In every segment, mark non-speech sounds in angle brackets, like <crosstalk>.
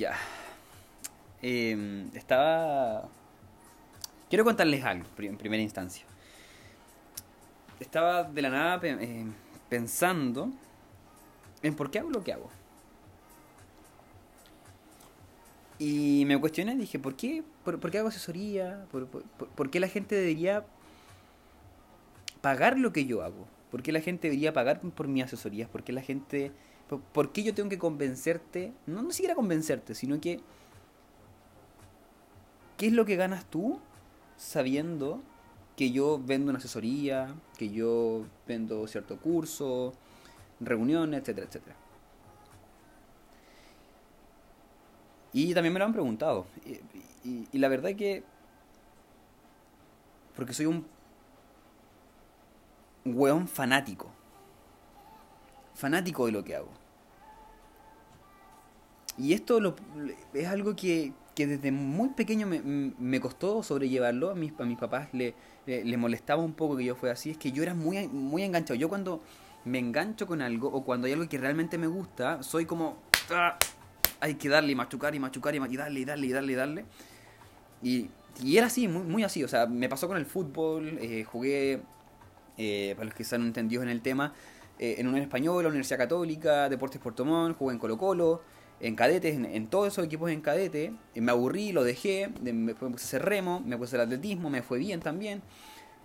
Ya. Eh, estaba... Quiero contarles algo en primera instancia. Estaba de la nada eh, pensando en por qué hago lo que hago. Y me cuestioné, dije, ¿por qué, por, qué hago asesoría? ¿Por, por, qué la gente debería pagar lo que yo hago? ¿Por qué la gente debería pagar por mis asesorías? ¿Por qué la gente... ¿Por, qué yo tengo que convencerte? No, no siquiera convencerte, sino que... ¿Qué es lo que ganas tú sabiendo que yo vendo una asesoría, que yo vendo cierto curso, reuniones, etcétera, etcétera? Y también me lo han preguntado. Y, la verdad es que... Porque soy un weón fanático. Fanático de lo que hago. Y esto lo, es algo que, que, desde muy pequeño me, me costó sobrellevarlo. A mis, a mis papás le, le, molestaba un poco que yo fuera así. Es que yo era muy, muy enganchado. Yo cuando me engancho con algo o cuando hay algo que realmente me gusta, soy como... ¡ah! hay que darle y machucar y machucar y, darle y darle y darle y darle. Y, era así, muy, muy así. O sea, me pasó con el fútbol, eh, jugué, eh, para los que están entendidos en el tema, eh, en Unión Española, Universidad Católica, Deportes Puerto Montt, jugué en Colo Colo, en cadetes, en, todos esos equipos en cadete. me aburrí, lo dejé, me, puse a hacer remo, me puse el atletismo, me fue bien también.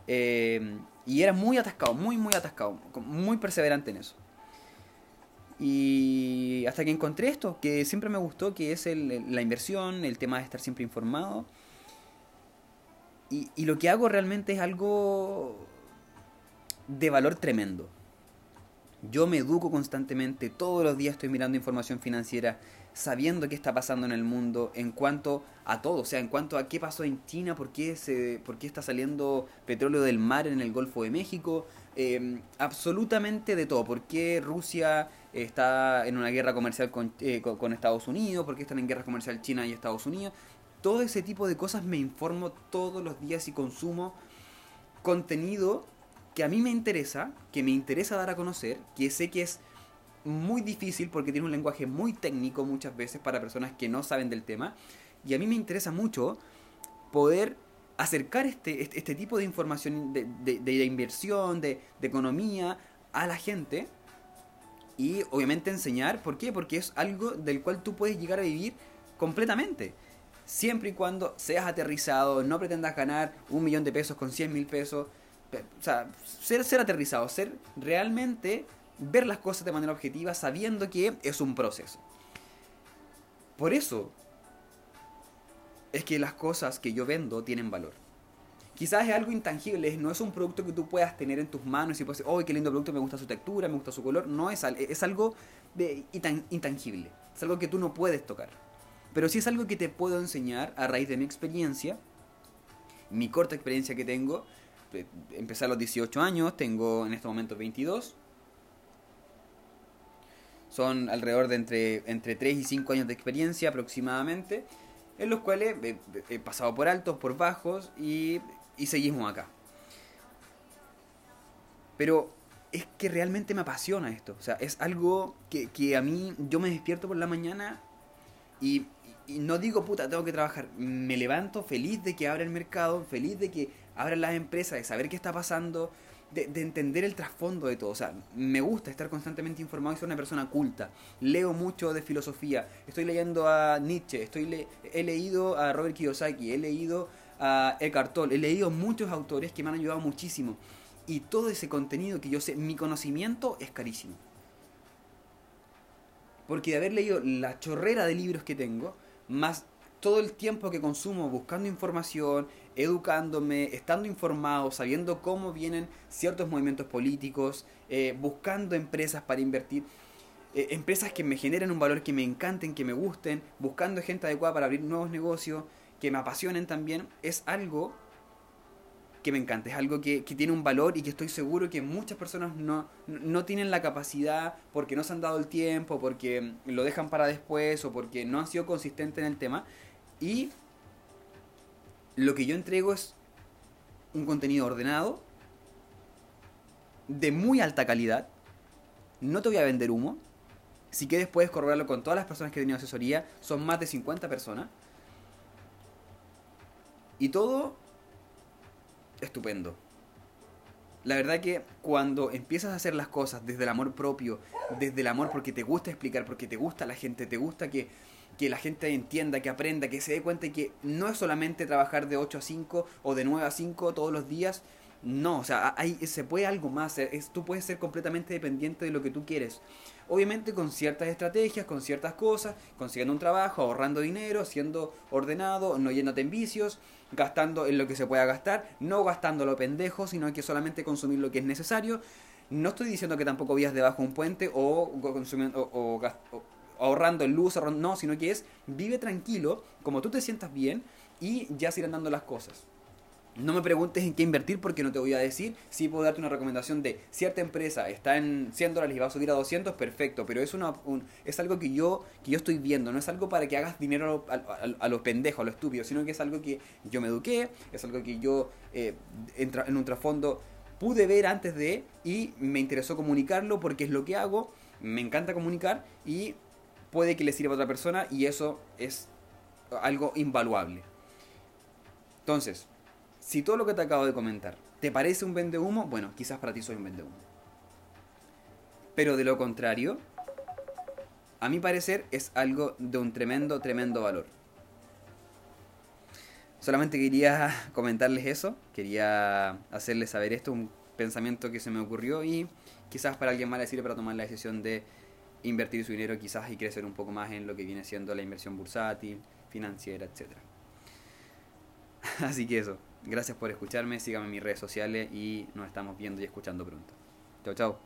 y era muy atascado, muy, muy atascado, muy perseverante en eso. Y hasta que encontré esto, que siempre me gustó, que es la inversión, el tema de estar siempre informado. Y, y lo que hago realmente es algo de valor tremendo. Yo me educo constantemente, todos los días estoy mirando información financiera, sabiendo qué está pasando en el mundo en cuanto a todo, o sea, en cuanto a qué pasó en China, por qué, se, por qué está saliendo petróleo del mar en el Golfo de México, eh, absolutamente de todo, por qué Rusia está en una guerra comercial eh, con, con, Estados Unidos, porque están en guerra comercial China y Estados Unidos. Todo ese tipo de cosas me informo todos los días y consumo contenido que a mí me interesa, que me interesa dar a conocer, que sé que es muy difícil porque tiene un lenguaje muy técnico muchas veces para personas que no saben del tema. Y a mí me interesa mucho poder acercar este, este, este tipo de información de, de, inversión, de, de economía a la gente y obviamente enseñar, ¿por qué? Porque es algo del cual tú puedes llegar a vivir completamente. Siempre y cuando seas aterrizado, no pretendas ganar un millón de pesos con 100 mil pesos. Sea, ser, ser aterrizado, ser realmente ver las cosas de manera objetiva sabiendo que es un proceso. Por eso es que las cosas que yo vendo tienen valor. Quizás es algo intangible, no es un producto que tú puedas tener en tus manos y puedes decir, oh, qué lindo producto, me gusta su textura, me gusta su color. No es, es algo intangible, es algo que tú no puedes tocar. Pero sí es algo que te puedo enseñar a raíz de mi experiencia, mi corta experiencia que tengo. Empecé a los 18 años, tengo en este momento 22. Son alrededor de entre, entre 3 y 5 años de experiencia aproximadamente, en los cuales he pasado por altos, por bajos y y seguimos acá. Pero es que realmente me apasiona esto. O sea, es algo que, que a mí yo me despierto por la mañana y, y, no digo, puta, tengo que trabajar. Me levanto feliz de que abra el mercado, feliz de que abran las empresas, de saber qué está pasando, de, de, entender el trasfondo de todo. O sea, me gusta estar constantemente informado y soy una persona culta. Leo mucho de filosofía. Estoy leyendo a Nietzsche, estoy he leído a Robert Kiyosaki, he leído a Eckhart Tolle. He leído muchos autores que me han ayudado muchísimo. Y todo ese contenido que yo sé, mi conocimiento es carísimo. Porque de haber leído la chorrera de libros que tengo, más todo el tiempo que consumo buscando información, educándome, estando informado, sabiendo cómo vienen ciertos movimientos políticos, eh, buscando empresas para invertir, eh, empresas que me generen un valor que me encanten, que me gusten, buscando gente adecuada para abrir nuevos negocios, que me apasionen también, es algo que me encanta, es algo que, tiene un valor y que estoy seguro que muchas personas no, no tienen la capacidad porque no se han dado el tiempo, porque lo dejan para después o porque no han sido consistentes en el tema. Y lo que yo entrego es un contenido ordenado, de muy alta calidad, no te voy a vender humo, Si quieres puedes corroborarlo con todas las personas que he tenido asesoría, son más de 50 personas. Y todo estupendo. La verdad que cuando empiezas a hacer las cosas desde el amor propio, desde el amor porque te gusta explicar, porque te gusta la gente, te gusta que, que la gente entienda, que aprenda, que se dé cuenta que no es solamente trabajar de 8 a 5 o de 9 a 5 todos los días, no, o sea, hay, se puede algo más, es, tú puedes ser completamente dependiente de lo que tú quieres. Obviamente con ciertas estrategias, con ciertas cosas, consiguiendo un trabajo, ahorrando dinero, siendo ordenado, no yéndote en vicios, gastando en lo que se pueda gastar, no gastando lo pendejo, sino que solamente consumir lo que es necesario. No estoy diciendo que tampoco vivas debajo de un puente o, consumiendo, o, ahorrando en luz, no, sino que es vive tranquilo, como tú te sientas bien y ya se irán dando las cosas. No me preguntes en qué invertir porque no te voy a decir. Sí puedo darte una recomendación de cierta empresa está en 100 dólares y va a subir a 200, perfecto. Pero es, una, es algo que yo, que yo estoy viendo. No es algo para que hagas dinero a, a, lo pendejo, a lo estúpido, sino que es algo que yo me eduqué, es algo que yo eh, en un trasfondo pude ver antes de y me interesó comunicarlo porque es lo que hago. Me encanta comunicar y puede que le sirva a otra persona y eso es algo invaluable. Entonces, si todo lo que te acabo de comentar te parece un vende humo, bueno, quizás para ti soy un vende humo. Pero de lo contrario, a mi parecer es algo de un tremendo, tremendo valor. Solamente quería <laughs> comentarles eso, quería hacerles saber esto, un pensamiento que se me ocurrió y quizás para alguien más le para tomar la decisión de invertir su dinero quizás y crecer un poco más en lo que viene siendo la inversión bursátil, financiera, etc. <laughs> Así que eso, Gracias por escucharme, síganme en mis redes sociales y nos estamos viendo y escuchando pronto. Chao, chao.